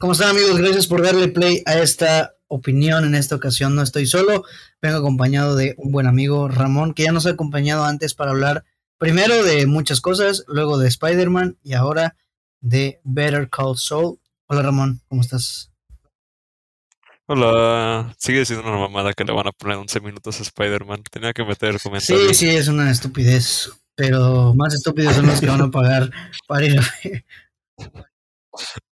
¿Cómo están amigos? Gracias por darle play a esta opinión. En esta ocasión no estoy solo, vengo acompañado de un buen amigo Ramón, que ya nos ha acompañado antes para hablar primero de muchas cosas, luego de Spider-Man y ahora de Better Call Saul. Hola Ramón, ¿cómo estás? Hola, sigue siendo una mamada que le van a poner 11 minutos a Spider-Man. Tenía que meter comentarios. Sí, sí, es una estupidez, pero más estúpidos son los que van a pagar para ir a ver.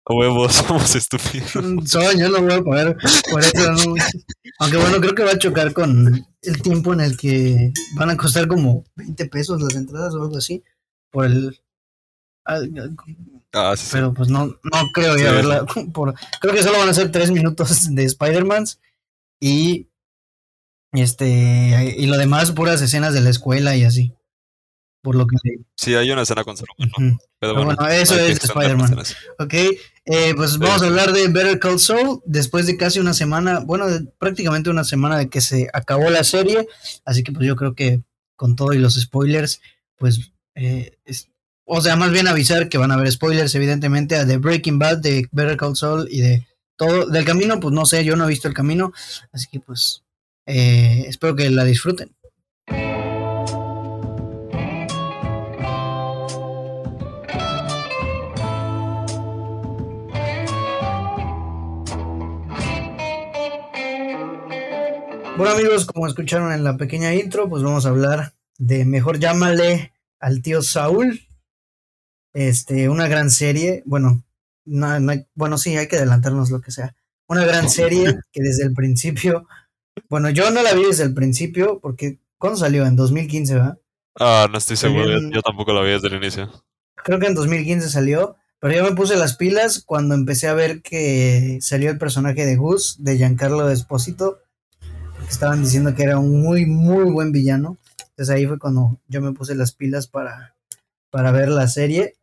A huevos, somos estúpidos. Son, yo no voy a pagar por eso. no. Aunque bueno, creo que va a chocar con el tiempo en el que van a costar como 20 pesos las entradas o algo así. Por el. al- Ah, sí. Pero pues no, no creo ir a Sí. verla. Por, creo que solo van a ser 3 minutos de Spider-Man y. Este. Y lo demás, puras escenas de la escuela y así. Por lo que. Sí, hay una escena con. Pero Pero bueno, bueno, eso es Spider-Man. Ok, eh, pues vamos a hablar de Better Call Saul después de casi una semana, bueno, de- prácticamente una semana de que se acabó la serie, así que pues yo creo que con todo y los spoilers, pues, eh, es- o sea, más bien avisar que van a haber spoilers, evidentemente, de Breaking Bad, de Better Call Saul y de todo, del camino, pues no sé, yo no he visto el camino, así que pues eh, espero que la disfruten. Bueno amigos, como escucharon en la pequeña intro, pues vamos a hablar de Mejor llámale al tío Saúl. Este, una gran serie, bueno, no, no hay- bueno, sí, hay que adelantarnos lo que sea. Una gran serie que desde el principio, bueno, yo no la vi desde el principio porque ¿cuándo salió? En 2015, ¿verdad? Ah, no estoy seguro, yo, tampoco la vi desde el inicio. Creo que en 2015 salió, pero yo me puse las pilas cuando empecé a ver que salió el personaje de Gus, de Giancarlo Espósito, estaban diciendo que era un muy, muy buen villano. Entonces ahí fue cuando yo me puse las pilas para, para ver la serie.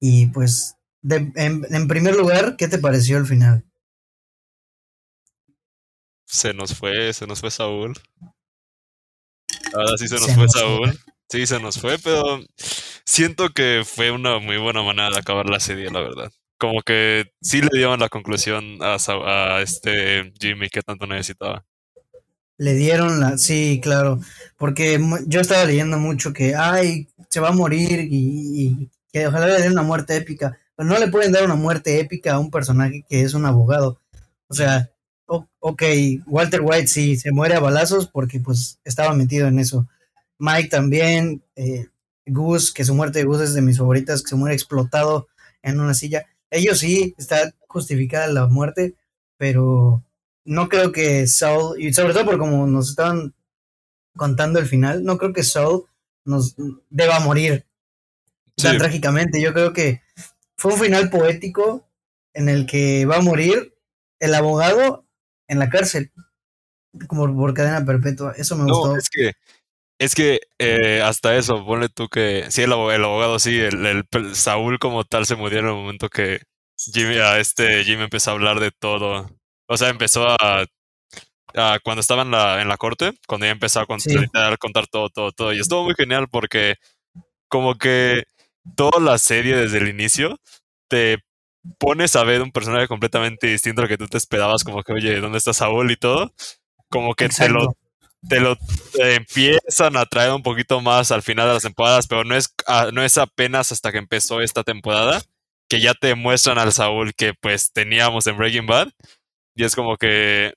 Y pues, de- en, en primer lugar, ¿qué te pareció el final? Se nos fue, se nos fue Saúl. Ahora sí se nos Se fue nos Saúl. Sí, se nos fue, pero siento que fue una muy buena manera de acabar la serie, la verdad. Como que sí le dieron la conclusión a, a este Jimmy que tanto necesitaba. Le dieron la, sí, claro, porque yo estaba leyendo mucho que, ay, se va a morir y, que ojalá le den una muerte épica, pero no le pueden dar una muerte épica a un personaje que es un abogado. O sea, ok, Walter White sí, se muere a balazos porque pues estaba metido en eso. Mike también, eh, Gus, que su muerte de Gus es de mis favoritas, que se muere explotado en una silla. Ellos sí, está justificada la muerte, pero no creo que Saul, y sobre todo por como nos estaban contando el final, no creo que Saul nos deba morir tan trágicamente. Yo creo que fue un final poético en el que va a morir el abogado en la cárcel, como por cadena perpetua. Eso me gustó. No, es que, es que eh, hasta eso, ponle tú que, sí, el, el abogado, sí, el, el pel- Saúl como tal se murió en el momento que Jimmy, a este Jimmy empezó a hablar de todo. O sea, empezó a, a- cuando estaba en la, en la corte, cuando ya empezó a Sí. contar, contar todo, todo, todo. Y estuvo muy genial porque como que toda la serie desde el inicio te pones a ver un personaje completamente distinto al que tú te esperabas, como que, oye, ¿dónde está Saúl y todo? Como que te lo, te lo empiezan a traer un poquito más al final de las temporadas, pero no es, ah, no es apenas hasta que empezó esta temporada que ya te muestran al Saúl que pues teníamos en Breaking Bad. Y es como que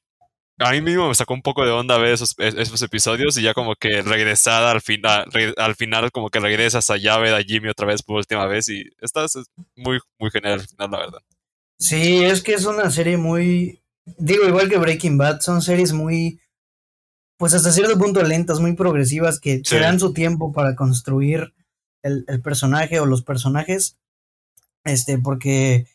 a mí mismo me sacó un poco de onda ver esos, es- esos episodios y ya como que regresar al final, al final como que regresas a ver a Jimmy otra vez por última vez y estás muy, muy genial al final, la verdad. Sí, es que es una serie muy, digo, igual que Breaking Bad, son series muy, pues hasta cierto punto lentas, muy progresivas, que se Sí. dan su tiempo para construir el, el personaje o los personajes, este, porque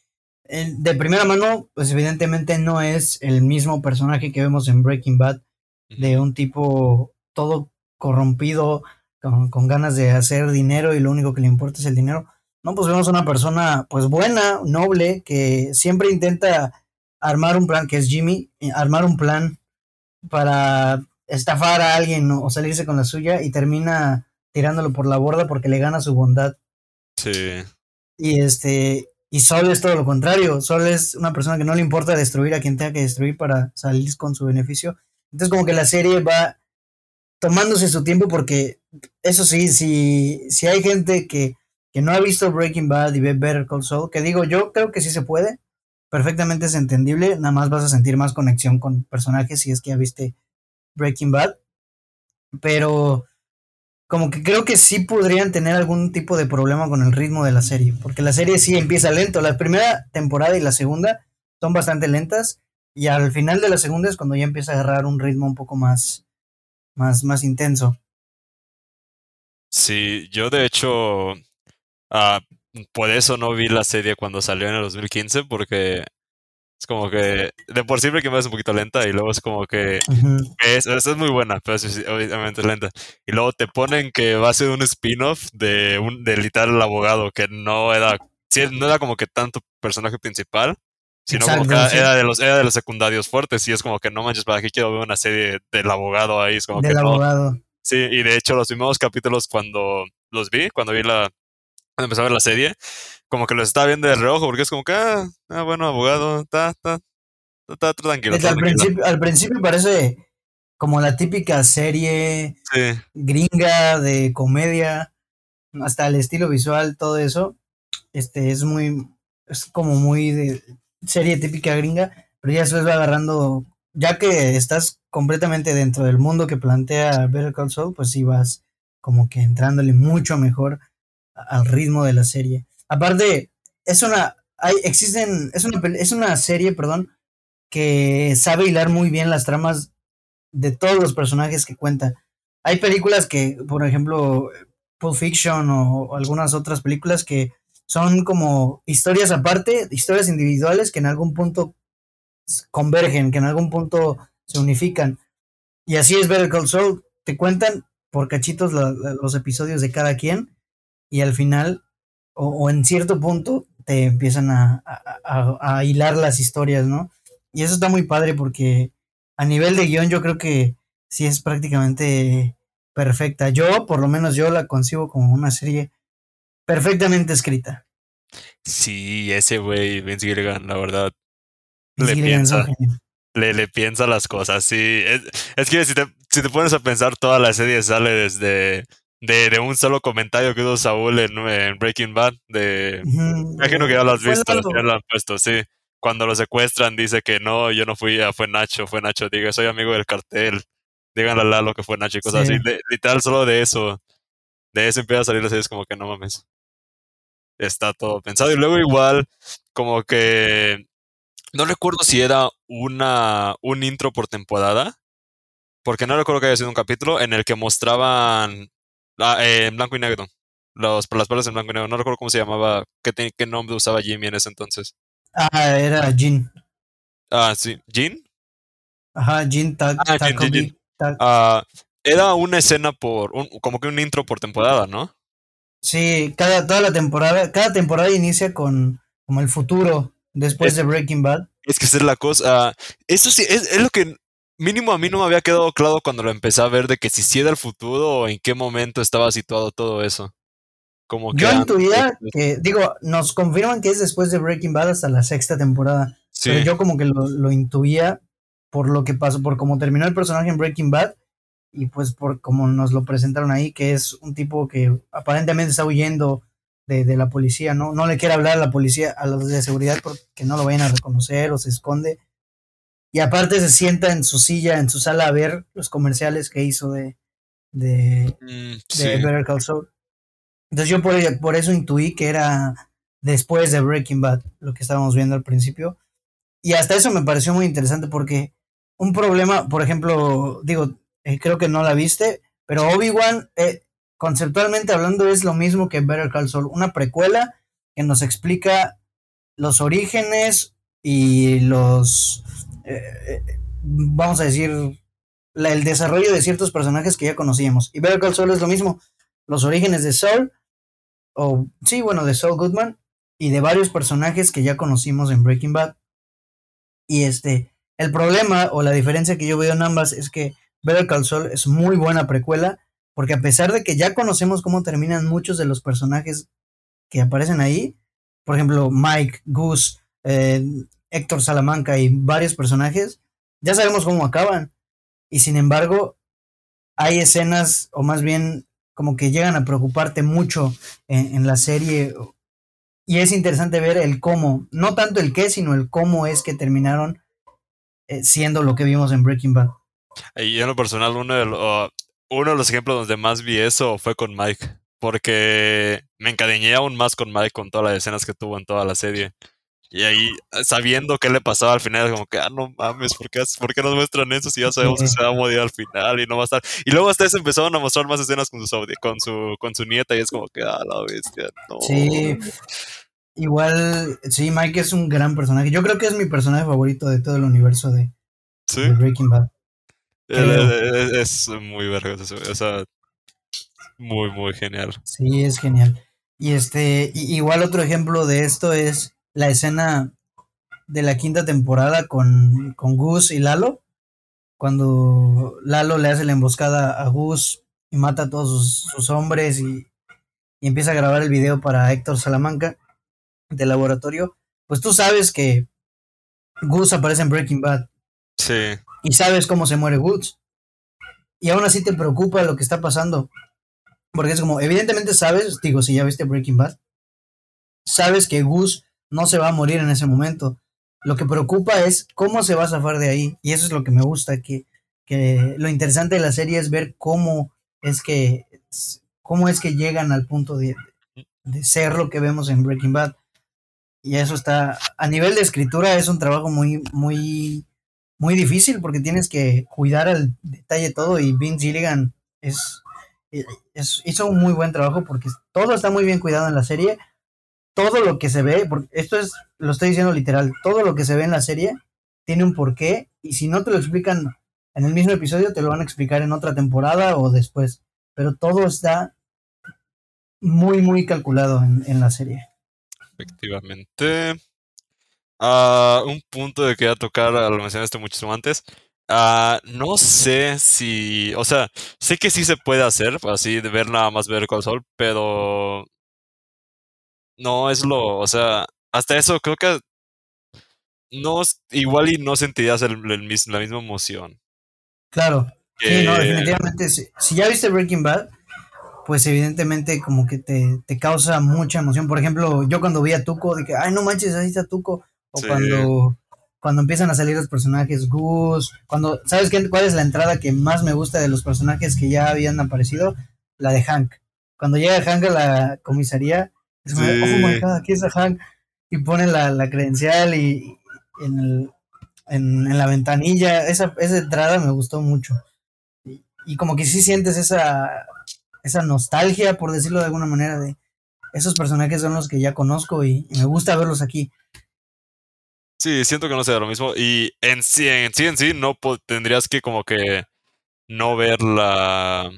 de primera mano, pues evidentemente no es el mismo personaje que vemos en Breaking Bad, de un tipo todo corrompido, con, con ganas de hacer dinero y lo único que le importa es el dinero. No, pues vemos una persona pues buena, noble, que siempre intenta armar un plan, que es Jimmy, eh, armar un plan para estafar a alguien o salirse con la suya y termina tirándolo por la borda porque le gana su bondad. Sí. Y este, Y Sol es todo lo contrario. Sol es una persona que no le importa destruir a quien tenga que destruir para salir con su beneficio. Entonces como que la serie va tomándose su tiempo porque eso sí, si, si hay gente que, que no ha visto Breaking Bad y ve Better Call Saul, que digo, yo creo que sí se puede, perfectamente es entendible, nada más vas a sentir más conexión con personajes si es que ya viste Breaking Bad, pero como que creo que sí podrían tener algún tipo de problema con el ritmo de la serie, porque la serie sí empieza lento, la primera temporada y la segunda son bastante lentas y al final de la segunda es cuando ya empieza a agarrar un ritmo un poco más más más intenso. Sí, yo de hecho ah, por eso no vi la serie cuando salió en el 2015 porque es como que de por sí que me es un poquito lenta y luego es como que es, es, muy buena, pero es, obviamente es lenta. Y luego te ponen que va a ser un spin-off de un de literal el abogado que no era no era como que tanto personaje principal, sino como que era de los era de los secundarios fuertes y es como que no manches, para qué quiero ver una serie del abogado ahí, es como del que abogado. Sí, y de hecho los primeros capítulos cuando los vi, cuando vi la cuando empecé a ver la serie, como que los estaba viendo de reojo, porque es como que, ah, ah bueno, abogado, está, está, está, tranquilo. al, Principio, al principio parece como la típica serie gringa de comedia, hasta el estilo visual, todo eso, este, es muy, es como muy de serie típica gringa, pero ya después va agarrando, ya que estás completamente dentro del mundo que plantea Better Call Saul, pues sí vas como que entrándole mucho mejor al ritmo de la serie. Aparte, es una. Hay, existen. Es una, es una serie, perdón, que sabe hilar muy bien las tramas de todos los personajes que cuenta. Hay películas que, por ejemplo, Pulp Fiction o, algunas otras películas que son como historias aparte, historias individuales que en algún punto convergen, que en algún punto se unifican. Y así es Better Call Saul. Te cuentan por cachitos los episodios de cada quien y al final o, en cierto punto te empiezan a, a, hilar las historias, ¿no? Y eso está muy padre porque a nivel de guion yo creo que sí es prácticamente perfecta. Yo, por lo menos yo la concibo como una serie perfectamente escrita. Sí, ese güey, Vince Gilligan, la verdad, le piensa, le, le, piensa las cosas, sí. Es, es que si te, si te pones a pensar, toda la serie sale desde de, de, un solo comentario que hizo Saúl en, Breaking Bad. De, imagino que ya lo has visto, ya lo han puesto, sí. Cuando lo secuestran, dice que no, yo no fui, fue Nacho, fue Nacho. Diga, soy amigo del cartel. Díganle a Lalo que fue Nacho y cosas así. literal, solo de eso. De eso empieza a salir la serie, es como que no mames. Está todo pensado. Y luego, igual, como que. No recuerdo si era una, un intro por temporada. Porque no recuerdo que haya sido un capítulo en el que mostraban Ah, eh, en blanco y negro. Los, las palabras en blanco y negro. No recuerdo cómo se llamaba, qué, qué nombre usaba Jimmy en ese entonces. Ah, era Jean. Ah, sí. ¿Jean? Ajá, Jean Tag. Ah, ah, era una escena por, un, como que un intro por temporada, ¿no? Sí, cada, toda la temporada, cada temporada inicia con como el futuro después de Breaking Bad. Es que esa es la cosa. eso sí, es, es, lo que mínimo a mí no me había quedado claro cuando lo empecé a ver de que si sí era el futuro o en qué momento estaba situado todo eso. Como que Yo intuía que, digo, nos confirman que es después de Breaking Bad hasta la sexta temporada. Pero yo como que lo, lo, intuía por lo que pasó, por cómo terminó el personaje en Breaking Bad y pues por cómo nos lo presentaron ahí, que es un tipo que aparentemente está huyendo de, de la policía, ¿no? No le quiere hablar a la policía, a los de seguridad porque no lo vayan a reconocer o se esconde y aparte se sienta en su silla, en su sala a ver los comerciales que hizo de, de, mm, Better Call Saul. Entonces yo por, por, eso intuí que era después de Breaking Bad, lo que estábamos viendo al principio. Y hasta eso me pareció muy interesante porque un problema, por ejemplo, digo, eh, creo que no la viste, pero Obi-Wan, eh, conceptualmente hablando, es lo mismo que Better Call Saul, una precuela que nos explica los orígenes y los eh, vamos a decir, el desarrollo de ciertos personajes que ya conocíamos. Y Better Call Saul es lo mismo. Los orígenes de Saul, o sí, bueno, de Saul Goodman, y de varios personajes que ya conocimos en Breaking Bad. Y este, el problema o la diferencia que yo veo en ambas es que Better Call Saul es muy buena precuela, porque a pesar de que ya conocemos cómo terminan muchos de los personajes que aparecen ahí, por ejemplo, Mike, Goose, eh, Héctor Salamanca y varios personajes, ya sabemos cómo acaban. Y sin embargo, hay escenas, o más bien como que llegan a preocuparte mucho en, la serie. Y es interesante ver el cómo, no tanto el qué, sino el cómo es que terminaron eh, siendo lo que vimos en Breaking Bad. Y en lo personal, uno de, los, uno de los ejemplos donde más vi eso fue con Mike, porque me encadeñé aún más con Mike con todas las escenas que tuvo en toda la serie. Y ahí, sabiendo qué le pasaba al final, como que, ah, no mames, ¿por qué, ¿por qué nos muestran eso si ya sabemos que se va a morir al final y no va a estar? Y luego hasta eso empezaron a mostrar más escenas con su, con su, con su nieta y es como que, ah, la bestia, no. Sí, igual, sí, Mike es un gran personaje. Yo creo que es mi personaje favorito de todo el universo de, Breaking Bad. Es, muy verga, o sea, muy, muy genial. Sí, es genial. Y este, igual otro ejemplo de esto es la escena de la quinta temporada con, con Gus y Lalo, cuando Lalo le hace la emboscada a Gus y mata a todos sus, hombres y, empieza a grabar el video para Héctor Salamanca del laboratorio, pues tú sabes que Gus aparece en Breaking Bad. Sí. Y sabes cómo se muere Gus. Y aún así te preocupa lo que está pasando. Porque es como, evidentemente sabes, digo, si ya viste Breaking Bad, sabes que Gus no se va a morir en ese momento. Lo que preocupa es cómo se va a zafar de ahí. Y eso es lo que me gusta, que, que lo interesante de la serie es ver cómo es que, cómo es que llegan al punto de, de ser lo que vemos en Breaking Bad. Y eso está, a nivel de escritura es un trabajo muy, muy, muy difícil porque tienes que cuidar al detalle todo y Vince Gilligan es, es, hizo un muy buen trabajo porque todo está muy bien cuidado en la serie todo lo que se ve, porque esto es, lo estoy diciendo literal, todo lo que se ve en la serie tiene un porqué y si no te lo explican en el mismo episodio, te lo van a explicar en otra temporada o después. Pero todo está muy, muy calculado en, la serie. Efectivamente. Ah, un punto de que a tocar, lo mencionaste muchísimo antes. Uh, no sé si, o sea, sé que sí se puede hacer, así de ver nada más ver con sol, pero no es lo, o sea, hasta eso creo que no, igual y no sentirías el, la misma emoción. Claro. Sí, no, definitivamente. Si, ya viste Breaking Bad, pues evidentemente como que te, te, causa mucha emoción. Por ejemplo, yo cuando vi a Tuco, que, ay, no manches, ahí está Tuco. O cuando, cuando empiezan a salir los personajes, Gus, cuando, ¿sabes qué, cuál es la entrada que más me gusta de los personajes que ya habían aparecido? La de Hank. Cuando llega Hank a la comisaría, es como, oh my god, aquí está Hank. Y pone la, la credencial y en, el, en, la ventanilla. Esa, esa entrada me gustó mucho. Y, como que sí sientes esa, esa nostalgia, por decirlo de alguna manera, de esos personajes son los que ya conozco y, me gusta verlos aquí. Sí, siento que no sea lo mismo. Y en sí, en sí, en sí, no tendrías que como que no ver la,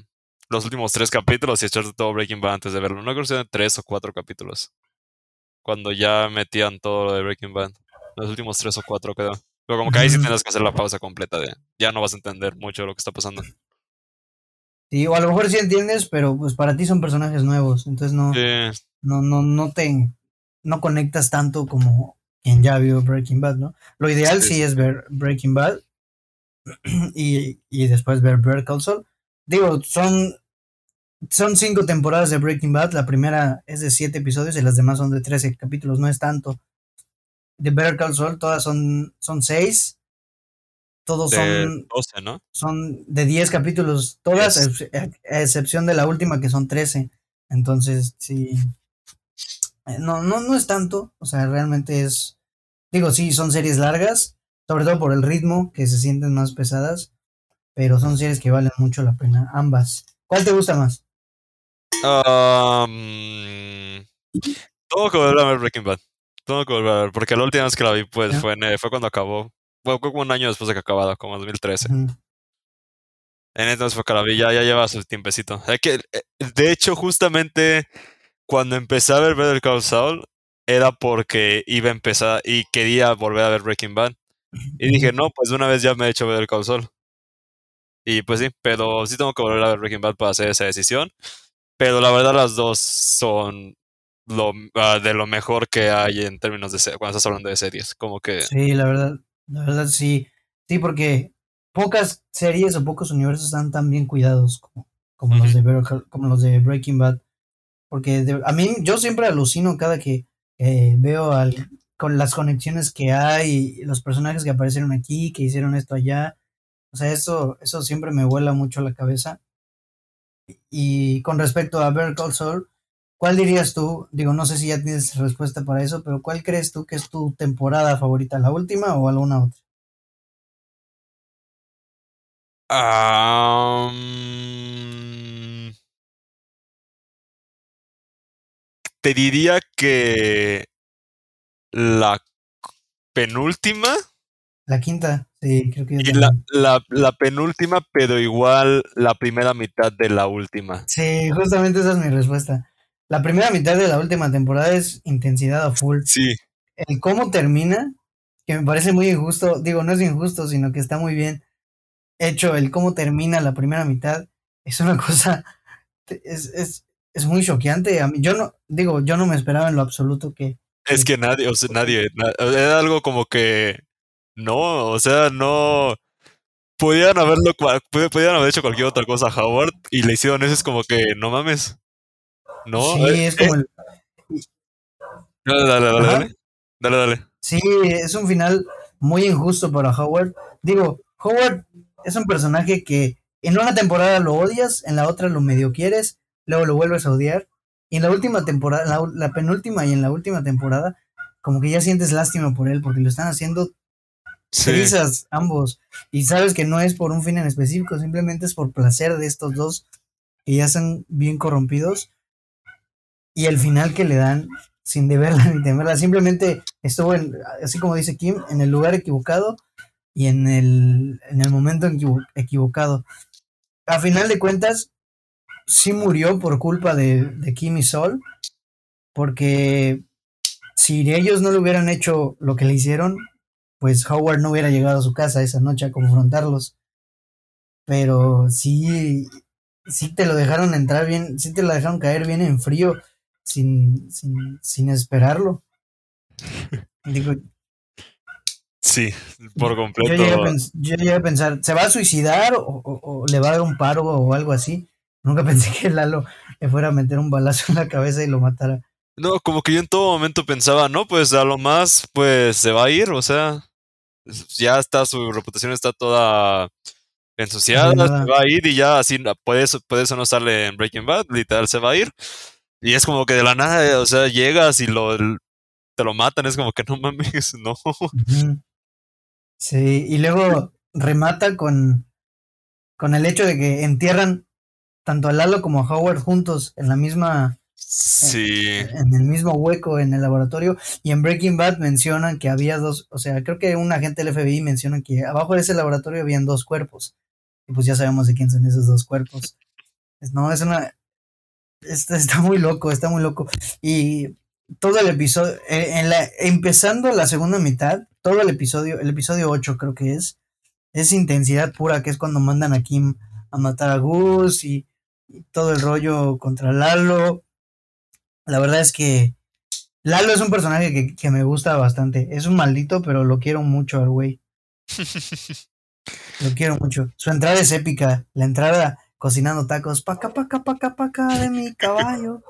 los últimos tres capítulos y echarte todo Breaking Bad antes de verlo. No creo que sean tres o cuatro capítulos. Cuando ya metían todo lo de Breaking Bad. Los últimos tres o cuatro quedó. Pero como que ahí sí tienes que hacer la pausa completa de ya no vas a entender mucho de lo que está pasando. Sí, o a lo mejor sí entiendes, pero pues para ti son personajes nuevos, entonces no, no, no, no te no conectas tanto como quien ya vio Breaking Bad, ¿no? Lo ideal sí, es ver Breaking Bad y, y después ver Better Call Saul digo, son, son cinco temporadas de Breaking Bad. La primera es de siete episodios y las demás son de trece capítulos. No es tanto. De Better Call Saul, todas son, son seis. Todos son. ¿no? Son de diez capítulos, todas, a excepción de la última que son trece. Entonces, sí. Eh, no, no, no es tanto. O sea, realmente es. Digo, sí, son series largas. Sobre todo por el ritmo, que se sienten más pesadas pero son series que valen mucho la pena, ambas. ¿Cuál te gusta más? Um, tengo que volver a ver Breaking Bad. Tengo que volver a ver, porque la última vez que la vi pues fue, fue cuando acabó. Fue como un año después de que acabara, como en 2013. En entonces fue que la vi, ya, ya lleva su tiempecito. Es que, eh, de hecho, justamente cuando empecé a ver Better Call Saul, era porque iba a empezar y quería volver a ver Breaking Bad. Y dije, no, pues una vez ya me he hecho Better Call Saul. Y pues sí, pero sí tengo que volver a ver Breaking Bad para hacer esa decisión. Pero la verdad las dos son lo, ah, de lo mejor que hay en términos de cuando estás hablando de series. Como que Sí, la verdad, la verdad sí. Sí, porque pocas series o pocos universos están tan bien cuidados como, como los de como los de Breaking Bad. Porque de- a mí, yo siempre alucino cada que eh, veo al, con las conexiones que hay, los personajes que aparecieron aquí, que hicieron esto allá. O sea, eso, eso siempre me vuela mucho la cabeza. Y con respecto a Better Call Saul, ¿cuál dirías tú? Digo, no sé si ya tienes respuesta para eso, pero ¿cuál crees tú que es tu temporada favorita? ¿La última o alguna otra? Te diría que la penúltima La quinta, sí, creo que yo y la, también. la, la penúltima, pero igual la primera mitad de la última. Sí, justamente esa es mi respuesta. La primera mitad de la última temporada es intensidad a full. Sí, El cómo termina, que me parece muy injusto, digo, no es injusto, sino que está muy bien hecho el cómo termina la primera mitad, es una cosa, es, es, es muy choqueante. A mí, yo no, digo, yo no me esperaba en lo absoluto que, es que nadie, o sea, nadie, na- era algo como que no, o sea, no. Podían haberlo, haber hecho cualquier otra cosa a Howard y le hicieron eso, es como que no mames. No, sí, eh, es como el, dale, dale, dale, dale. Dale, dale. Sí, es un final muy injusto para Howard. Digo, Howard es un personaje que en una temporada lo odias, en la otra lo medio quieres, luego lo vuelves a odiar. Y en la última temporada, la, la penúltima y en la última temporada, como que ya sientes lástima por él, porque lo están haciendo Sí. ambos. Y sabes que no es por un fin en específico, simplemente es por placer de estos dos que ya están bien corrompidos. Y el final que le dan, sin deberla ni temerla, simplemente estuvo, en, así como dice Kim, en el lugar equivocado y en el, en el momento equivo- equivocado. A final de cuentas, sí murió por culpa de, de Kim y Sol, porque si ellos no le hubieran hecho lo que le hicieron, pues Howard no hubiera llegado a su casa esa noche a confrontarlos. Pero sí, sí te lo dejaron entrar bien, sí te lo dejaron caer bien en frío, sin, sin, sin esperarlo. Digo, Sí, por yo completo. llegué, a pens- yo llegué a pensar, ¿se va a suicidar o, o- o le va a dar un paro o algo así? Nunca pensé que Lalo le fuera a meter un balazo en la cabeza y lo matara. No, como que yo en todo momento pensaba, no, pues a lo más, pues se va a ir, o sea, ya está, su reputación está toda ensuciada, se va a ir y ya así, puede eso, puede eso no sale en Breaking Bad, literal se va a ir. Y es como que de la nada, o sea, llegas y lo, te lo matan, es como que no mames, no. Sí, y luego remata con, con el hecho de que entierran tanto a Lalo como a Howard juntos en la misma, Sí, en el mismo hueco en el laboratorio. Y en Breaking Bad mencionan que había dos, o sea, creo que un agente del FBI menciona que abajo de ese laboratorio habían dos cuerpos. Y pues ya sabemos de quién son esos dos cuerpos. No, es una. Está, está muy loco, está muy loco. Y todo el episodio, eh, en la, empezando la segunda mitad, todo el episodio, el episodio 8 creo que es, es intensidad pura, que es cuando mandan a Kim a matar a Gus y, y todo el rollo contra Lalo. La verdad es que Lalo es un personaje que, que me gusta bastante. Es un maldito, pero lo quiero mucho al güey. Lo quiero mucho. Su entrada es épica. La entrada cocinando tacos. Paca, paca, paca, paca de mi caballo.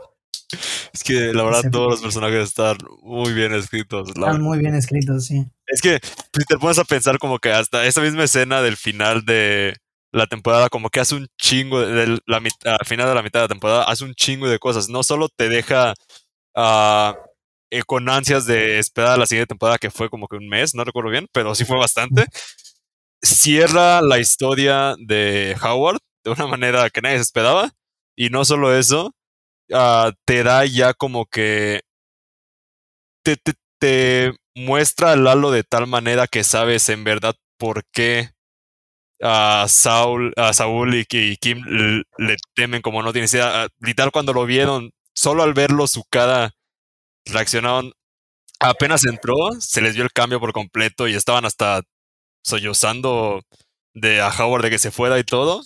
es que la verdad todos los personajes están muy bien escritos. Están muy bien escritos, sí. Es que si te pones a pensar como que hasta esa misma escena del final de la temporada, como que hace un chingo de, la mitad, al final de la mitad de la temporada, hace un chingo de cosas. No solo te deja ah, eh, con ansias de esperar la siguiente temporada, que fue como que un mes, no recuerdo bien, pero sí fue bastante. Cierra la historia de Howard de una manera que nadie se esperaba. Y no solo eso, ah, te da ya como que te, te, te muestra a Lalo de tal manera que sabes en verdad por qué a Saul, a Saúl y, y Kim le temen como no tienes idea. Ah, Literal cuando lo vieron, solo al verlo su cara reaccionaron. Apenas entró, se les vio el cambio por completo y estaban hasta sollozando de a Howard de que se fuera y todo.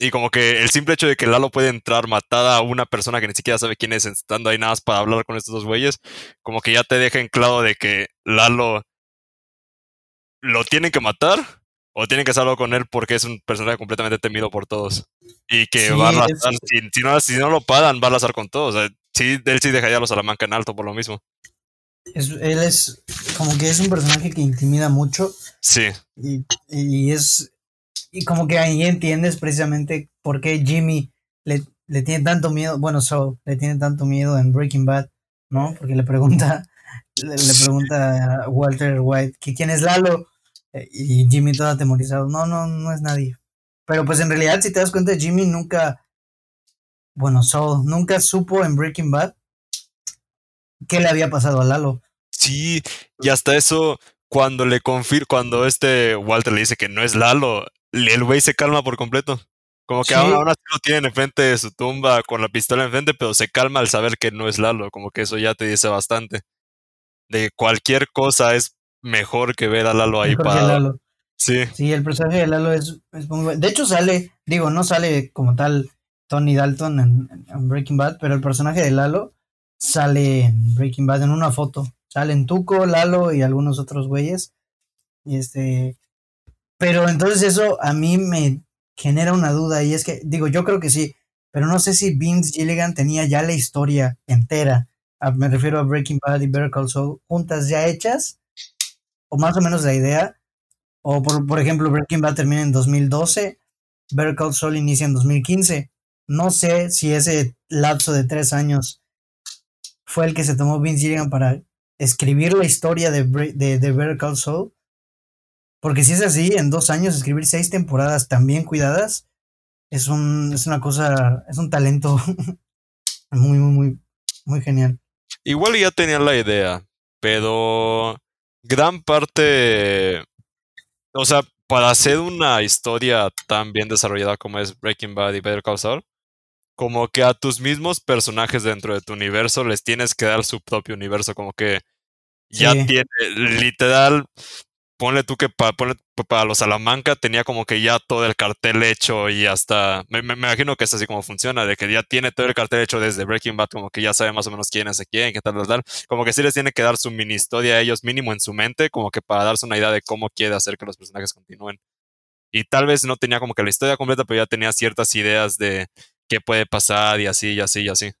Y como que el simple hecho de que Lalo puede entrar, matar a una persona que ni siquiera sabe quién es, estando ahí nada más para hablar con estos dos güeyes, como que ya te deja en claro de que Lalo lo tienen que matar o tienen que hacerlo con él porque es un personaje completamente temido por todos. Y que va a arrasar, si, no, si no lo pagan, va a arrasar con todos. O sea, sí, él sí dejaría a los Salamanca en alto por lo mismo. él es como que es un personaje que intimida mucho. Sí. Y, y es. Y como que ahí entiendes precisamente por qué Jimmy le, le tiene tanto miedo. Bueno, so, le tiene tanto miedo en Breaking Bad, ¿no? Porque le pregunta. Le, le pregunta a Walter White que quién es Lalo. Y Jimmy todo atemorizado. No, no, no es nadie. Pero pues en realidad, si te das cuenta, Jimmy nunca. Bueno, Saul nunca supo en Breaking Bad qué le había pasado a Lalo. Sí, y hasta eso, cuando le confir cuando este Walter le dice que no es Lalo, el güey se calma por completo. Como que ahora sí lo tienen enfrente de su tumba con la pistola enfrente, pero se calma al saber que no es Lalo. Como que eso ya te dice bastante. De cualquier cosa es mejor que ver a Lalo ahí para. Sí. Sí, el personaje de Lalo es, muy bueno. De hecho, sale, digo, no sale como tal Tony Dalton en, Breaking Bad, pero el personaje de Lalo sale en Breaking Bad en una foto. Salen Tuco, Lalo y algunos otros güeyes. Y este. Pero entonces eso a mí me genera una duda y es que, digo, yo creo que sí, pero no sé si Vince Gilligan tenía ya la historia entera. me refiero a Breaking Bad y Better Call Saul juntas ya hechas o más o menos la idea. O por, por ejemplo, Breaking Bad termina en 2012, Better Call Saul inicia en 2015. No sé si ese lapso de tres años fue el que se tomó Vince Gilligan para escribir la historia de, de, de Better Call. Porque si es así, en dos años escribir seis temporadas tan bien cuidadas es, un, es una cosa, es un talento muy, muy, muy, muy genial. Igual ya tenían la idea, pero gran parte, o sea, para hacer una historia tan bien desarrollada como es Breaking Bad y Better Call Saul, como que a tus mismos personajes dentro de tu universo les tienes que dar su propio universo, como que ya tiene, literal, ponle tú que para, para los Salamanca tenía como que ya todo el cartel hecho y hasta, me, me, imagino que es así como funciona, de que ya tiene todo el cartel hecho desde Breaking Bad, como que ya sabe más o menos quién es quién, qué tal, tal, tal, como que sí les tiene que dar su mini historia a ellos mínimo en su mente, como que para darse una idea de cómo quiere hacer que los personajes continúen. Y tal vez no tenía como que la historia completa, pero ya tenía ciertas ideas de qué puede pasar y así, y así, y así.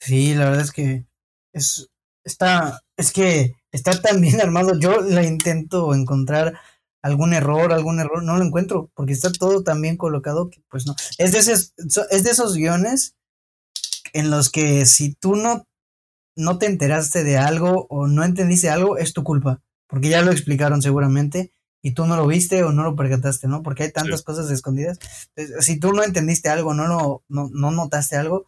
Sí, la verdad es que es, está, es que está tan bien armado. Yo le intento encontrar algún error, algún error, no lo encuentro, porque está todo tan bien colocado que pues no. Es de, esos, es de esos guiones en los que si tú no, no te enteraste de algo o no entendiste algo, es tu culpa, porque ya lo explicaron seguramente y tú no lo viste o no lo percataste, ¿no? Porque hay tantas cosas escondidas. si tú no entendiste algo, no, no, no, no notaste algo,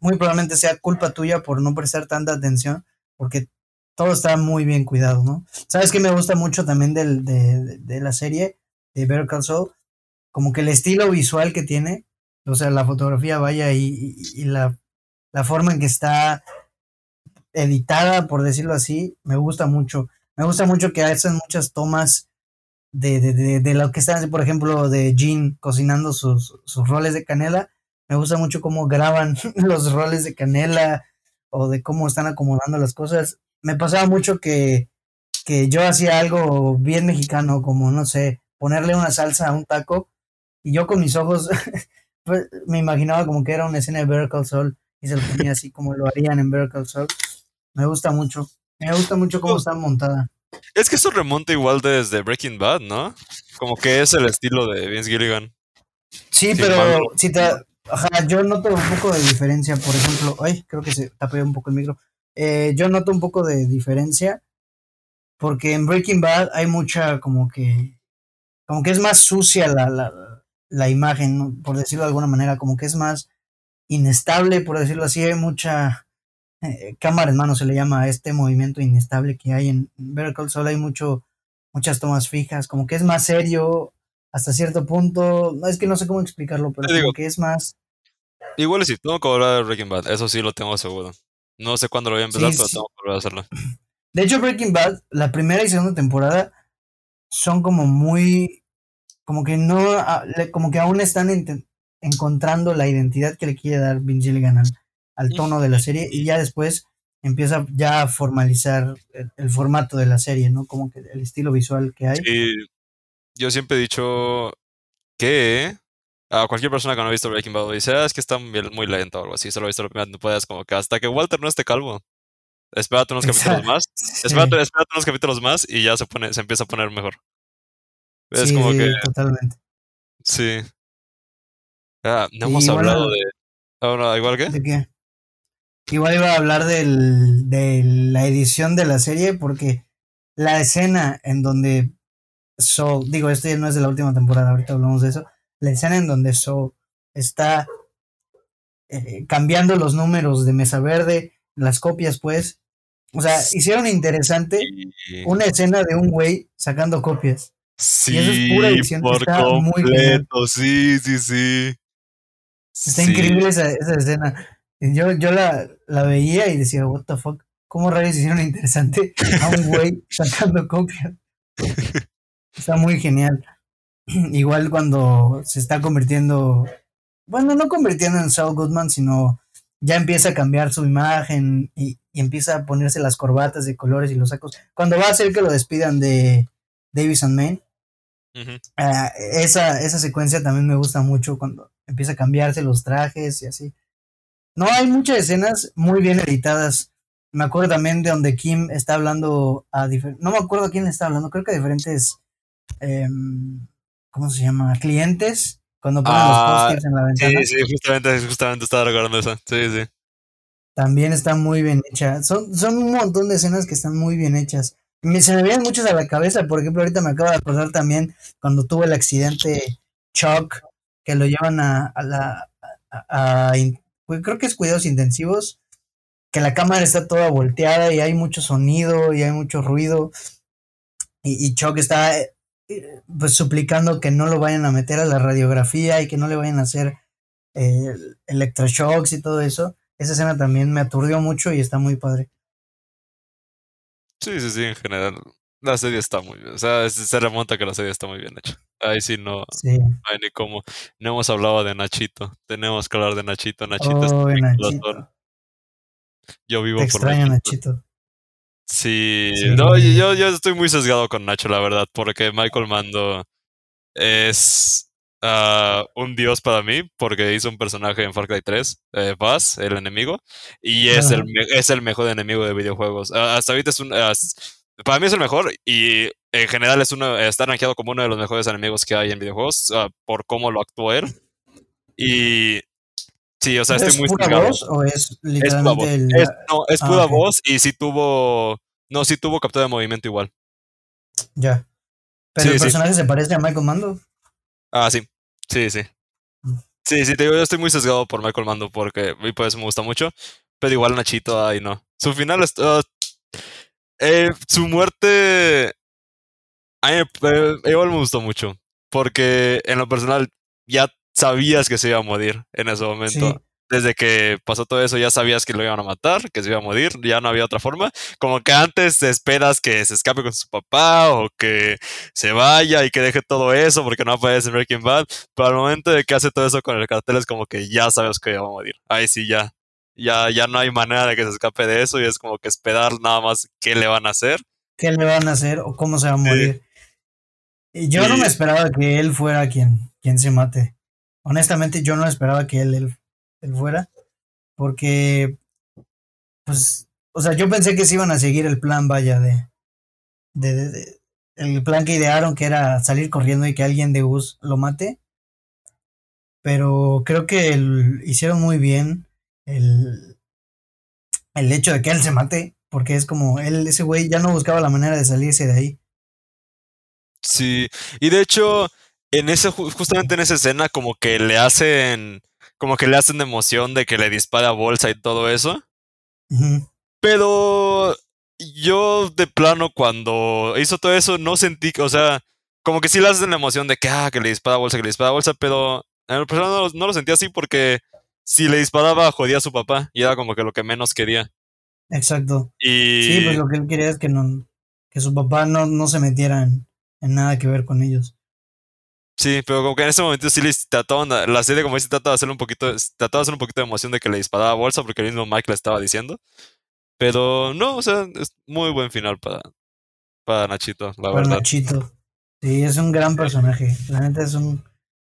muy probablemente sea culpa tuya por no prestar tanta atención, porque todo está muy bien cuidado, ¿no? ¿Sabes qué me gusta mucho también de, de, la serie de Better Call? Como que el estilo visual que tiene, o sea, la fotografía vaya y, la, la, forma en que está editada, por decirlo así, me gusta mucho. Me gusta mucho que hacen muchas tomas de, de, de, lo que están, por ejemplo, de Jean cocinando sus, sus roles de canela. Me gusta mucho cómo graban los roles de canela o de cómo están acomodando las cosas me pasaba mucho que, que yo hacía algo bien mexicano, como, no sé, ponerle una salsa a un taco, y yo con mis ojos pues, me imaginaba como que era una escena de Better Call y se lo ponía así como lo harían en Better Call Me gusta mucho, me gusta mucho cómo está montada. Es que eso remonta igual desde Breaking Bad, ¿no? Como que es el estilo de Vince Gilligan. Sí, pero si te, ajá, yo noto un poco de diferencia, por ejemplo, ay, creo que se tapé un poco el micro. Eh, yo noto un poco de diferencia porque en Breaking Bad hay mucha como que como que es más sucia la, la, la imagen, por decirlo de alguna manera, como que es más inestable, por decirlo así, hay mucha eh, cámara en mano se le llama a este movimiento inestable que hay en Better Call Saul, hay mucho muchas tomas fijas, como que es más serio hasta cierto punto, no es que no sé cómo explicarlo, pero como que es más Igual si tengo que hablar de Breaking Bad, eso sí lo tengo seguro. No sé cuándo lo voy a empezar, pero tengo que volver a hacerlo. De hecho, Breaking Bad, la primera y segunda temporada son como muy. como que no, como que aún están encontrando la identidad que le quiere dar Vince Gilligan al, al tono de la serie y ya después empieza ya a formalizar el, el formato de la serie, ¿no? Como que el estilo visual que hay. Sí, yo siempre he dicho que a cualquier persona que no ha visto Breaking Bad dice, ah, es que está muy, lento o algo así, solo he visto la primera temporada, es como que hasta que Walter no esté calvo. Espérate unos capítulos Exacto. más, Sí, espérate, espérate unos capítulos más y ya se pone, se empieza a poner mejor. Es sí, como sí, que, totalmente. sí. Ah, no Y hemos hablado de. Ahora, igual que. ¿De qué? Igual iba a hablar del, de la edición de la serie porque la escena en donde So, digo, esto ya no es de la última temporada, ahorita hablamos de eso, la escena en donde So está eh, cambiando los números de Mesa Verde, las copias pues, o sea, hicieron interesante Sí, una escena de un güey sacando copias. sí, y eso es pura edición por está muy completo, sí, sí, sí. Está Sí. increíble esa, esa escena. Yo, yo la, la veía y decía, what the fuck, ¿cómo rayos hicieron interesante a un güey sacando copias? Está muy genial. Igual cuando se está convirtiendo, bueno, no convirtiendo en Saul Goodman, sino ya empieza a cambiar su imagen y, y empieza a ponerse las corbatas de colores y los sacos. Cuando va a hacer que lo despidan de Davis and Main. Ah, esa, esa secuencia también me gusta mucho cuando empieza a cambiarse los trajes y así. No, hay muchas escenas muy bien editadas. Me acuerdo también de donde Kim está hablando a diferentes... No me acuerdo a quién le está hablando, creo que a diferentes... em, ¿Cómo se llama? Clientes. Cuando ponen Ah, los pósters en la ventana. Sí, sí, justamente, justamente estaba recordando eso. Sí, sí. También está muy bien hecha. Son, son un montón de escenas que están muy bien hechas. Me- se me vienen muchas a la cabeza. Por ejemplo, ahorita me acabo de acordar también cuando tuvo el accidente Chuck, que lo llevan a, a la. a- a in- pues creo que es cuidados intensivos. Que la cámara está toda volteada y hay mucho sonido y hay mucho ruido. Y, y Chuck está pues suplicando que no lo vayan a meter a la radiografía y que no le vayan a hacer eh, electroshocks y todo eso. Esa escena también me aturdió mucho y está muy padre. Sí, sí, sí, en general. La serie está muy bien. O sea, es- se remonta que la serie está muy bien hecha. Ahí sí no, Sí. no hay ni cómo. No hemos hablado de Nachito. Tenemos que hablar de Nachito. Nachito es Oh, mi Nachito. Yo vivo Te por extraño, Nachito. Nachito. Sí, no, yo, yo estoy muy sesgado con Nacho, la verdad, porque Michael Mando es ah, un dios para mí, porque hizo un personaje en Far Cry 3, eh, Buzz, el enemigo, y es el, es el mejor enemigo de videojuegos. Ah, hasta ahorita es un... ah, para mí es el mejor y en general es uno, está rankeado como uno de los mejores enemigos que hay en videojuegos por cómo lo actuó él. Y sí, o sea, ¿Es estoy muy pura sesgado. voz o es Es literalmente el... Es, no, es Ah, pura voz y sí tuvo... No, sí tuvo captura de movimiento igual. Ya. Pero Sí, el sí. personaje se parece a Michael Mando. Ah, sí. Sí, sí. Mm. Sí, sí, te digo, yo estoy muy sesgado por Michael Mando porque y por eso me gusta mucho. Pero igual Nachito, ay no. Su final es. ah, eh, su muerte. A mí me- eh, igual me gustó mucho. Porque en lo personal ya sabías que se iba a morir en ese momento. Sí. Desde que pasó todo eso ya sabías que lo iban a matar, que se iba a morir, ya no había otra forma. Como que antes esperas que se escape con su papá o que se vaya y que deje todo eso porque no aparece en Breaking Bad. Pero al momento de que hace todo eso con el cartel es como que ya sabes que va a morir. Ahí sí ya. Ya, ya no hay manera de que se escape de eso y es como que esperar nada más qué le van a hacer. ¿Qué le van a hacer o cómo se va a morir? Y yo no me esperaba que él fuera quien, quien se mate. Honestamente, yo no esperaba que él, él, él fuera. Porque, pues, o sea, yo pensé que se iban a seguir el plan, vaya, de, de, el plan que idearon, que era salir corriendo y que alguien de Gus lo mate. Pero creo que hicieron muy bien el, el hecho de que él se mate, porque es como él, ese güey ya no buscaba la manera de salirse de ahí. Sí, y de hecho, en ese, ju- justamente en esa escena, como que le hacen, como que le hacen de emoción de que le dispara bolsa y todo eso. Pero yo de plano cuando hizo todo eso no sentí, o sea, como que sí le hacen la emoción de que, ah, que le dispara bolsa, que le dispara bolsa, pero en el personal no, lo- no lo sentía así porque si le disparaba jodía a su papá y era como que lo que menos quería. Exacto. Y Sí, pues lo que él quería es que no, que su papá no, no se metiera en, en nada que ver con ellos. Sí, pero como que en ese momento sí les trataban, la serie como dice, trataba de hacerle un poquito, trataba de hacer un poquito de emoción de que le disparaba a bolsa porque el mismo Mike le estaba diciendo. Pero no, o sea, es muy buen final para, para Nachito, la Para verdad. Nachito. Sí, es un gran personaje. La neta es un,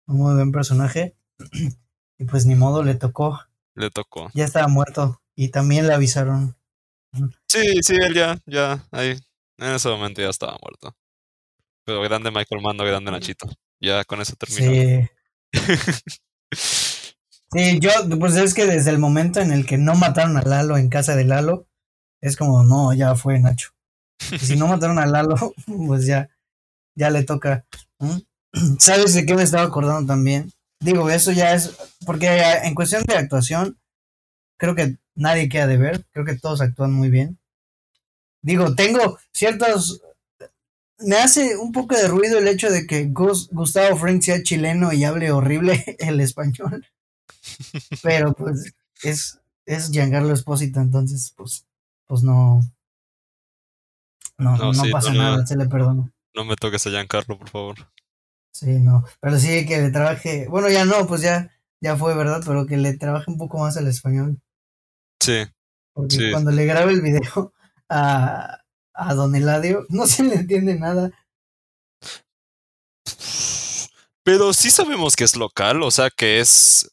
un muy buen personaje. Y pues ni modo, le tocó. Le tocó. Ya estaba muerto. Y también le avisaron. Sí, sí, él ya, ya, ahí, en ese momento ya estaba muerto. Pero grande Michael Mando, grande Nachito. Ya con eso terminó. Sí. Sí, yo, pues es que desde el momento en el que no mataron a Lalo en casa de Lalo, es como, no, ya fue Nacho. Y si no mataron a Lalo, pues ya, ya le toca. ¿Sabes de qué me estaba acordando también? Digo, eso ya es, porque en cuestión de actuación, creo que nadie queda de ver, creo que todos actúan muy bien. Digo, tengo ciertos... Me hace un poco de ruido el hecho de que Gus- Gustavo Fring sea chileno y hable horrible el español. Pero pues es, es Giancarlo Espósito, entonces pues, pues no, no, No, no, sí, pasa no, nada, se le perdona. No me toques a Giancarlo, por favor. Sí, no. Pero sí que le trabaje, bueno ya no, pues ya, ya fue, ¿verdad? Pero que le trabaje un poco más al español. Sí, Porque Sí. cuando le grabe el video a, a Don Eladio, no se le entiende nada. Pero sí sabemos que es local, o sea que es.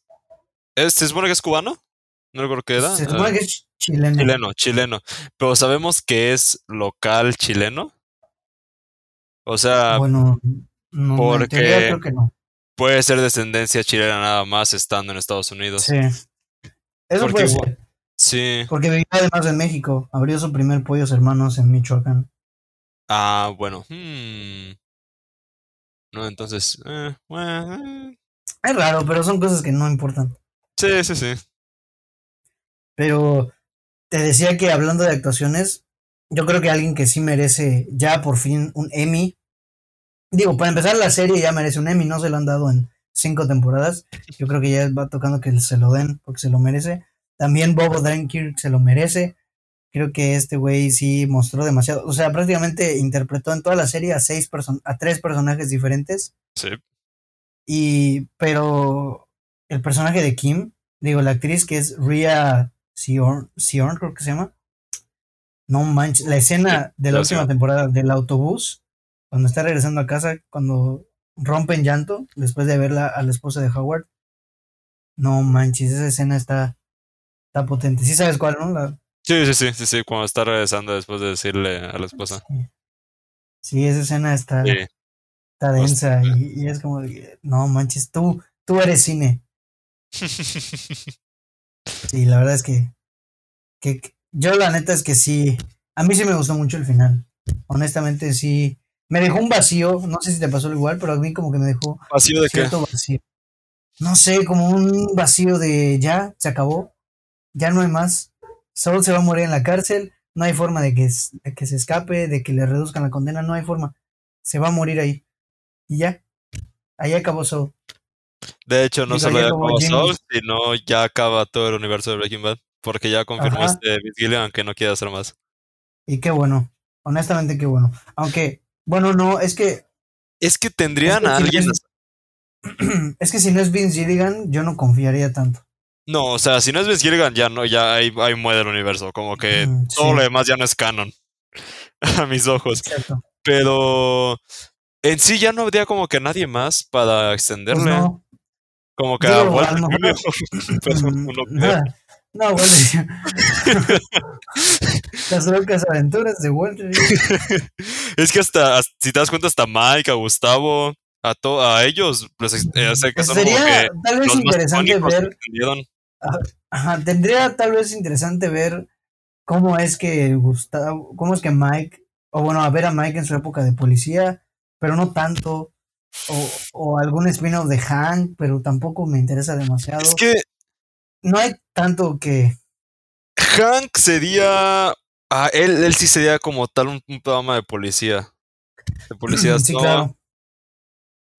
¿es ¿Se supone que es cubano? No recuerdo qué era. Se supone Ah, que es chileno. chileno, chileno. Pero sabemos que es local chileno. O sea, Bueno, no, porque- teoría creo que no. puede ser descendencia chilena nada más estando en Estados Unidos. Sí. Eso Porque puede ser. Sí. Porque vivió además en México. Abrió su primer Pollos Hermanos en Michoacán. Ah, bueno. hmm. No, entonces. eh, bueno, eh. Es raro, pero son cosas que no importan. Sí, sí, sí. Pero te decía que hablando de actuaciones, yo creo que alguien que sí merece ya por fin un Emmy. Digo, para empezar la serie ya merece un Emmy, no se lo han dado en cinco temporadas. Yo creo que ya va tocando que se lo den porque se lo merece. También Bob Odenkirk se lo merece. Creo que este güey sí mostró demasiado. O sea, prácticamente interpretó en toda la serie a seis person a tres personajes diferentes. Sí. Y, pero el personaje de Kim, digo, la actriz que es Rhea Seorn, Seorn, creo que se llama. No manches, la escena de la la última temporada del autobús, cuando está regresando a casa, cuando rompen llanto, después de verla a la esposa de Howard. No manches, esa escena está, está potente. Sí sabes cuál, ¿no? La, Sí, sí, sí, sí, sí, cuando está regresando después de decirle a la esposa. sí, esa escena está, Sí. está densa y, y es como, no manches, tú, tú eres cine. Sí, la verdad es que, que yo la neta es que sí, a mí sí me gustó mucho el final. Honestamente sí, me dejó un vacío, no sé si te pasó igual, pero a mí como que me dejó ¿Vacío de qué? vacío. No sé, como un vacío de ya, se acabó, ya no hay más. Saul se va a morir en la cárcel, no hay forma de que, de que se escape, de que le reduzcan la condena, no hay forma. Se va a morir ahí. Y ya, ahí acabó Saul. De hecho, no Digo, solo ya acabó. Saul, sino ya acaba todo el universo de Breaking Bad. Porque ya confirmó Ajá. este Vince Gilligan que no quiere hacer más. Y qué bueno, honestamente qué bueno. Aunque, bueno, no, es que Es que tendrían Es que a si alguien. es que si no es Vince Gilligan, yo no confiaría tanto. No, o sea, si no es Vince Gilligan, ya no, ya ahí, ahí muere el universo. Como que Mm, todo lo demás ya no es canon. A mis ojos. Cierto. Pero en sí ya no habría como que nadie más para Pues extenderle. no. Como que Digo, pues, Mm. No, Walter. Las locas aventuras de Walter. es que hasta, si te das cuenta, hasta Mike, a Gustavo, a, to- a ellos, pues eh, sé que Pues son como sería que tal vez los interesante ver. Ajá, tendría tal vez interesante ver cómo es que Gustavo, cómo es que Mike, o bueno, a ver a Mike en su época de policía, pero no tanto. O, o algún spin-off de Hank, pero tampoco me interesa demasiado. Es que no hay tanto que. Hank sería. Ah, él, él sí sería como tal un, un programa de policía. De policías, sí, no. claro.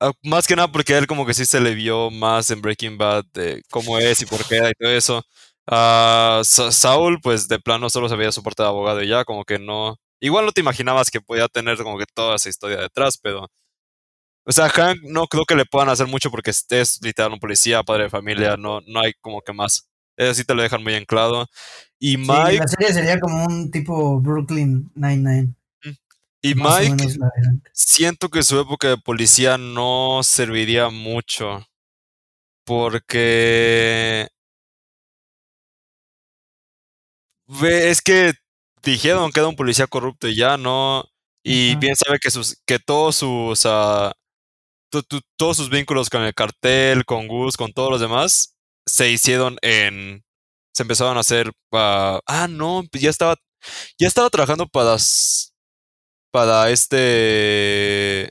Ah, Más que nada porque él como que sí se le vio más en Breaking Bad de cómo es y por qué y todo eso. A Saul, pues de plano solo se veía su parte de abogado y ya, como que no. Igual no te imaginabas que podía tener como que toda esa historia detrás, pero. O sea, Hank no creo que le puedan hacer mucho porque es literal un policía, padre de familia, no, no hay como que más. Eso sí te lo dejan muy en claro. Y Mike. la serie sería como un tipo Brooklyn Nine-Nine. Y Mike, siento que su época de policía no serviría mucho. Porque. Es que dijeron que era un policía corrupto y ya, ¿no? Y bien sabe que, sus, que todos sus. Uh, todos sus vínculos con el cartel, con Gus, con todos los demás, se hicieron en. Se empezaron a hacer. ah, no, ya estaba. Ya estaba trabajando para para este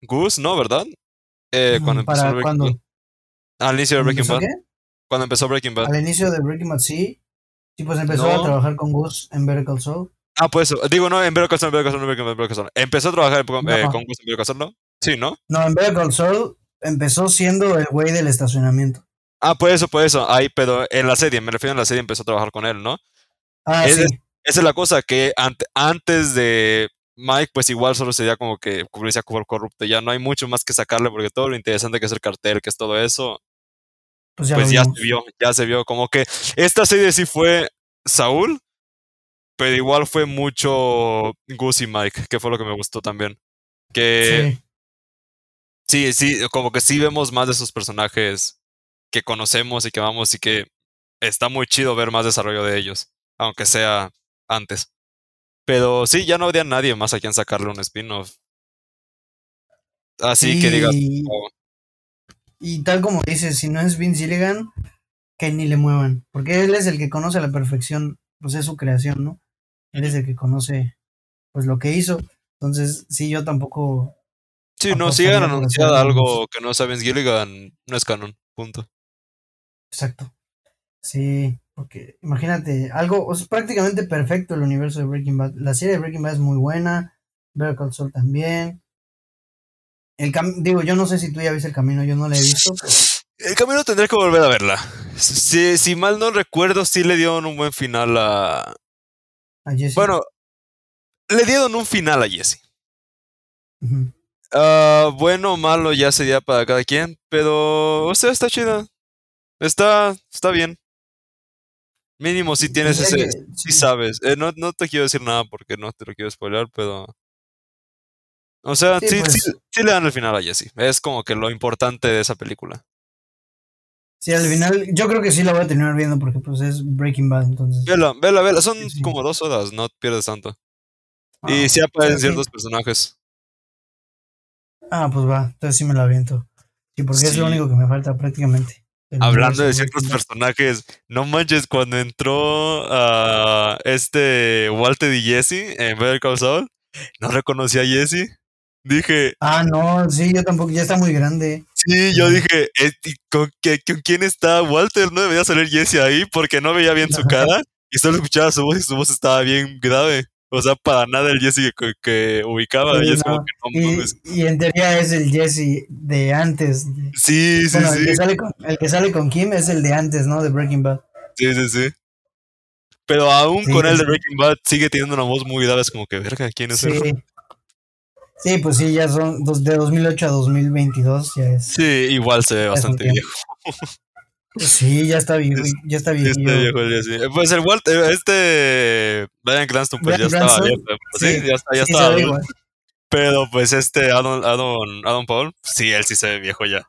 Goose, ¿no? ¿Verdad? Eh, cuando empezó ¿Para cuando, Al inicio de Breaking Bad. Cuando empezó Breaking Bad. Al inicio de Breaking Bad, sí. Sí, pues empezó a trabajar con Goose en Better Call Saul. Ah, pues digo, no, en Better Call Saul, en Better Call Saul, en Better Call Saul. Empezó a trabajar con, eh, con Goose en Better Call Saul, ¿no? Sí, ¿no? No, en Better Call Saul empezó siendo el güey del estacionamiento. Ah, pues eso, pues eso. Ahí, pero en la serie, me refiero a la serie, empezó a trabajar con él, ¿no? Ah, sí. Esa es la cosa, que antes de Mike, pues igual solo sería como que a corrupto. Ya no hay mucho más que sacarle porque todo lo interesante que es el cartel, que es todo eso, pues ya, pues se vio, ya se vio. Como que esta serie sí fue Saúl, pero igual fue mucho Gus y Mike, que fue lo que me gustó también. Que sí, sí, como que sí vemos más de esos personajes que conocemos y que vamos y que está muy chido ver más desarrollo de ellos, aunque sea antes. Pero sí, ya no habría nadie más a quien sacarle un spin-off. Así que digas. Y tal como dices, si no es Vince Gilligan, que ni le muevan. Porque él es el que conoce a la perfección, pues es su creación, ¿no? Él es el que conoce, pues lo que hizo. Entonces, sí, yo tampoco. Sí, no, si han anunciado algo que no saben Gilligan, no es canon, punto. Exacto. Sí, porque imagínate, algo es prácticamente perfecto el universo de Breaking Bad. La serie de Breaking Bad es muy buena, Better Call Saul también. El digo, yo no sé si tú ya viste el camino, yo no la he visto. El camino tendré que volver a verla. Si, si mal no recuerdo, sí le dieron un buen final a. A Jesse. Bueno, le dieron un final a Jesse. Ah, bueno o malo ya sería para cada quien, pero. O sea, está chida. Está, está bien. Mínimo si tienes ese, sí sabes. Eh, no, no te quiero decir nada porque no te lo quiero spoiler, pero... O sea, sí, pues sí, le dan el final a Jesse. Es como que lo importante de esa película. Sí, al final, yo creo que sí la voy a terminar viendo porque pues es Breaking Bad, entonces. Vela, vela, vela. Son como dos horas, no pierdes tanto. y ah, sí aparecen ciertos personajes. Ah, pues va, entonces sí me la aviento. Sí, porque es lo único que me falta prácticamente. Hablando de ciertos personajes, no manches, cuando entró a este Walter y Jesse en Better Call Saul, no reconocí a Jesse. Dije. Ah, no, sí, yo tampoco, ya está muy grande. Sí, yo dije, eh, ¿con, quién está Walter? No debería salir Jesse ahí porque no veía bien su cara y solo escuchaba su voz y su voz estaba bien grave. O sea, para nada el Jesse que, ubicaba. y, en teoría es el Jesse de antes. Sí, sí, sí. El que, sale con, el que sale con Kim es el de antes, ¿no? De Breaking Bad. Sí, sí, sí. Pero aún con el de Breaking Bad sigue teniendo una voz muy grave. Es como que, verga, ¿quién es sí. Sí, pues sí, ya son de 2008 a 2022. Ya es, sí, igual se ve bastante viejo. Sí, ya está viejo, ya está viejo. Pues el Walter, este Brian Cranston, pues ya estaba viejo. Sí, ya, está, ya estaba viejo. Pero pues este Adam, Adam, Adam Paul, sí, él sí se ve viejo ya.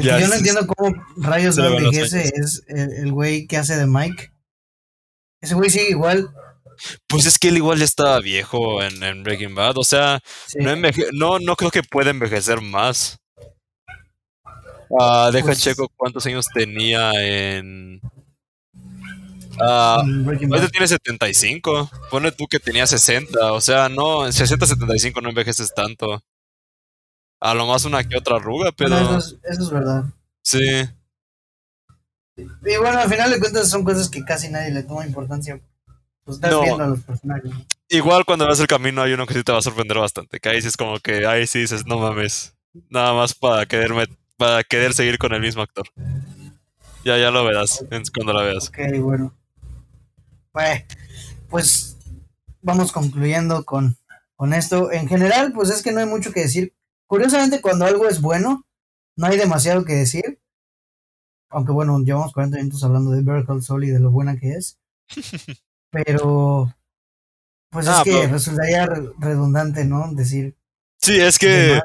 yo no entiendo cómo rayos no envejece es el güey que hace de Mike. Ese güey sigue igual. Pues es que él igual ya estaba viejo en, en Breaking Bad. O sea, no, no, no creo que pueda envejecer más. Ah, deja pues checo cuántos años tenía en. Ah, ahorita tiene 75. Pone tú que tenía 60. O sea, no, 60, 75 no envejeces tanto. A lo más una que otra arruga, pero. eso, es, verdad. Sí. Y bueno, al final de cuentas son cosas que casi nadie le toma importancia. Pues estás viendo a los personajes. Igual cuando vas el camino hay uno que sí te va a sorprender bastante. Que ahí sí es como que ahí sí dices, no mames. Nada más para quererme para querer seguir con el mismo actor. Ya, ya lo verás cuando la veas. Ok, bueno. Pues vamos concluyendo con, con esto. En general, pues es que no hay mucho que decir curiosamente cuando algo es bueno, no hay demasiado que decir. Aunque bueno, llevamos 40 minutos hablando de Better Call Saul y de lo buena que es. Pero pues Ah, es que pero- resultaría re- redundante, ¿no? Decir Sí, es que demás.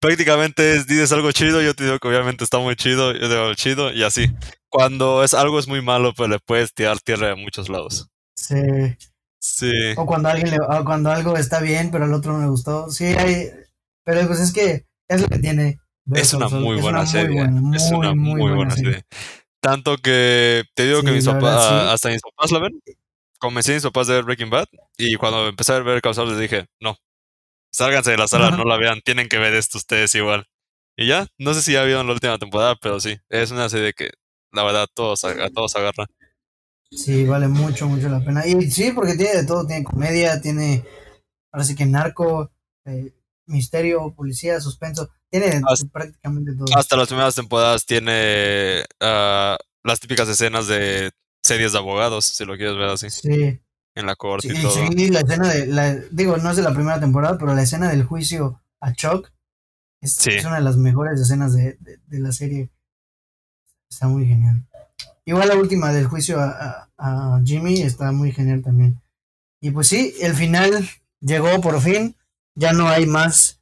Prácticamente es, dices algo chido, yo te digo que obviamente está muy chido, yo digo chido y así. Cuando es algo es muy malo, pues le puedes tirar tierra de muchos lados. se- Sí, o cuando alguien le, o cuando algo está bien, pero al otro no le gustó. Sí, hay, pero pues es que es lo que tiene. Es una muy es buena una serie. buena, es una muy, buena serie. Tanto que te digo que Sí, mis papás, sí. hasta mis papás la ven. Convencí a mis papás de ver Breaking Bad y cuando empecé a ver Call Saul les dije, no, sálganse de la sala, no la vean, tienen que ver esto ustedes igual. Y ya, no sé si ya vieron la última temporada, pero sí, es una serie que la verdad todos, a a todos agarra. Sí, vale mucho, mucho la pena. Y sí, porque tiene de todo, tiene comedia, tiene, ahora sí que narco, eh, misterio, policía, suspenso, tiene Hasta- prácticamente todo. Hasta las primeras temporadas tiene ah, las típicas escenas de series de abogados, si lo quieres ver así, Sí, en la corte sí, y todo. sí, la escena de, la, digo, no es de la primera temporada, pero la escena del juicio a Chuck es, Sí. es una de las mejores escenas de, de- de la serie. Está muy genial. Igual la última del juicio a, a- a Jimmy está muy genial también. Y pues sí, el final llegó por fin. Ya no hay más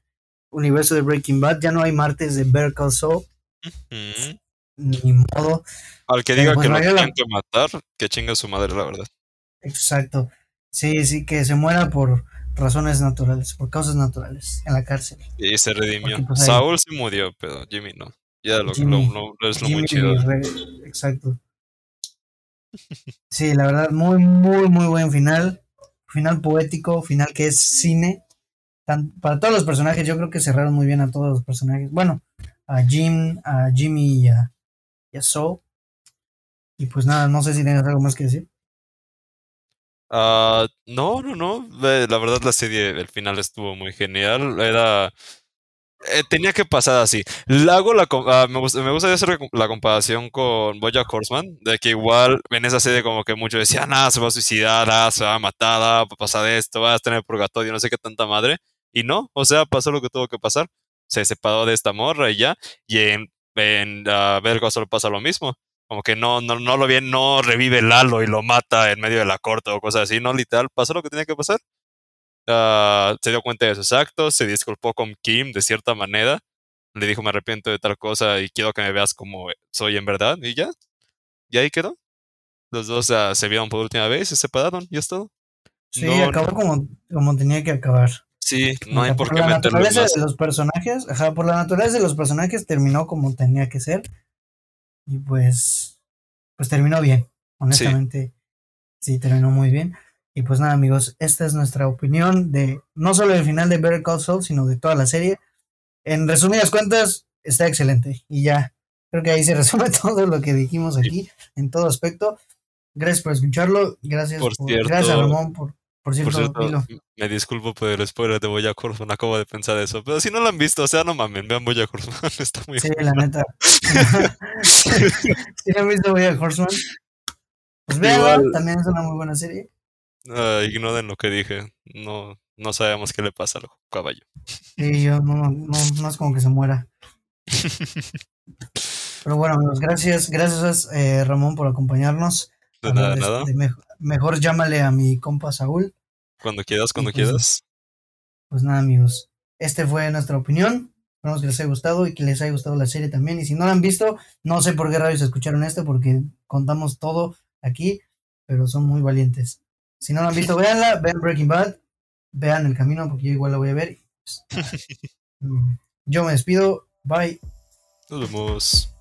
universo de Breaking Bad, ya no hay martes de Better Call Saul, ni modo. Al que diga pues que valió la- tienen que matar, que chinga su madre, la verdad. Exacto. Sí, sí, que se muera por razones naturales, por causas naturales, en la cárcel. Y se redimió. Porque, pues, ahí- Saúl sí murió, pero Jimmy no. Ya lo, Jimmy- lo- lo- es lo muy chido. Re- Exacto. Sí, la verdad, muy, muy, muy buen final. Final poético, final que es cine. Tan- para todos los personajes, yo creo que cerraron muy bien a todos los personajes. Bueno, a Jim, a Jimmy y a, y a Saul. Y pues nada, no sé si tienes algo más que decir. Ah, no, no, no. La verdad, la serie, el final estuvo muy genial. Era. eh, tenía que pasar así. Hago la, ah, me, gusta, me hacer la com- la comparación con Bojack Horseman, de que igual en esa serie como que muchos decían, ah, se va a suicidar, ah, se va a matar, ah, va a pasar esto, va a el purgatorio, no sé qué tanta madre. Y no, o sea, pasó lo que tuvo que pasar. Se separó de esta morra y ya. Y en, en Call Saul pasa lo mismo. Como que no, no, no lo bien, no revive Lalo y lo mata en medio de la corte o cosas así, no, literal, pasó lo que tenía que pasar. Ah, se dio cuenta de sus actos, se disculpó con Kim de cierta manera, le dijo me arrepiento de tal cosa y quiero que me veas como soy en verdad, y ya, y ahí quedó. Los dos ah, se vieron por última vez, se separaron, y es todo. Sí, No, acabó como, como tenía que acabar. Sí, no hay por qué la meterle naturaleza más. de los personajes, ajá, por la naturaleza de los personajes terminó como tenía que ser. Y pues, pues terminó bien. Honestamente, sí. terminó muy bien. Y pues nada, amigos, esta es nuestra opinión de no solo del final de Better Call Saul, sino de toda la serie. En resumidas cuentas, está excelente. Y ya, creo que ahí se resume todo lo que dijimos aquí, en todo aspecto. Gracias por escucharlo. Gracias, Por por- cierto- gracias a Ramón por, por Por cierto, me disculpo por el spoiler de Bojack Horseman, acabo de pensar eso, pero si no lo han visto, o sea, no mamen, vean Bojack Horseman, está muy Sí, la neta. si no han visto Bojack Horseman, pues Igual. también es una muy buena serie. Ah, ignoren lo que dije. No, no sabemos qué le pasa al caballo. Sí, yo no, no, no es como que se muera. Pero bueno, amigos, gracias, gracias eh, Ramón por acompañarnos. De nada, de- nada. de mej- mejor llámale a mi compa Saúl. Cuando quieras, cuando pues, quieras. Pues nada, amigos, este fue nuestra opinión. Esperamos que les haya gustado y que les haya gustado la serie también. Y si no la han visto, no sé por qué rayos escucharon esto, porque contamos todo aquí, pero son muy valientes. Si no la han visto, véanla, vean Breaking Bad, vean El Camino, porque yo igual la voy a ver. mm, yo me despido, bye. Nos vemos.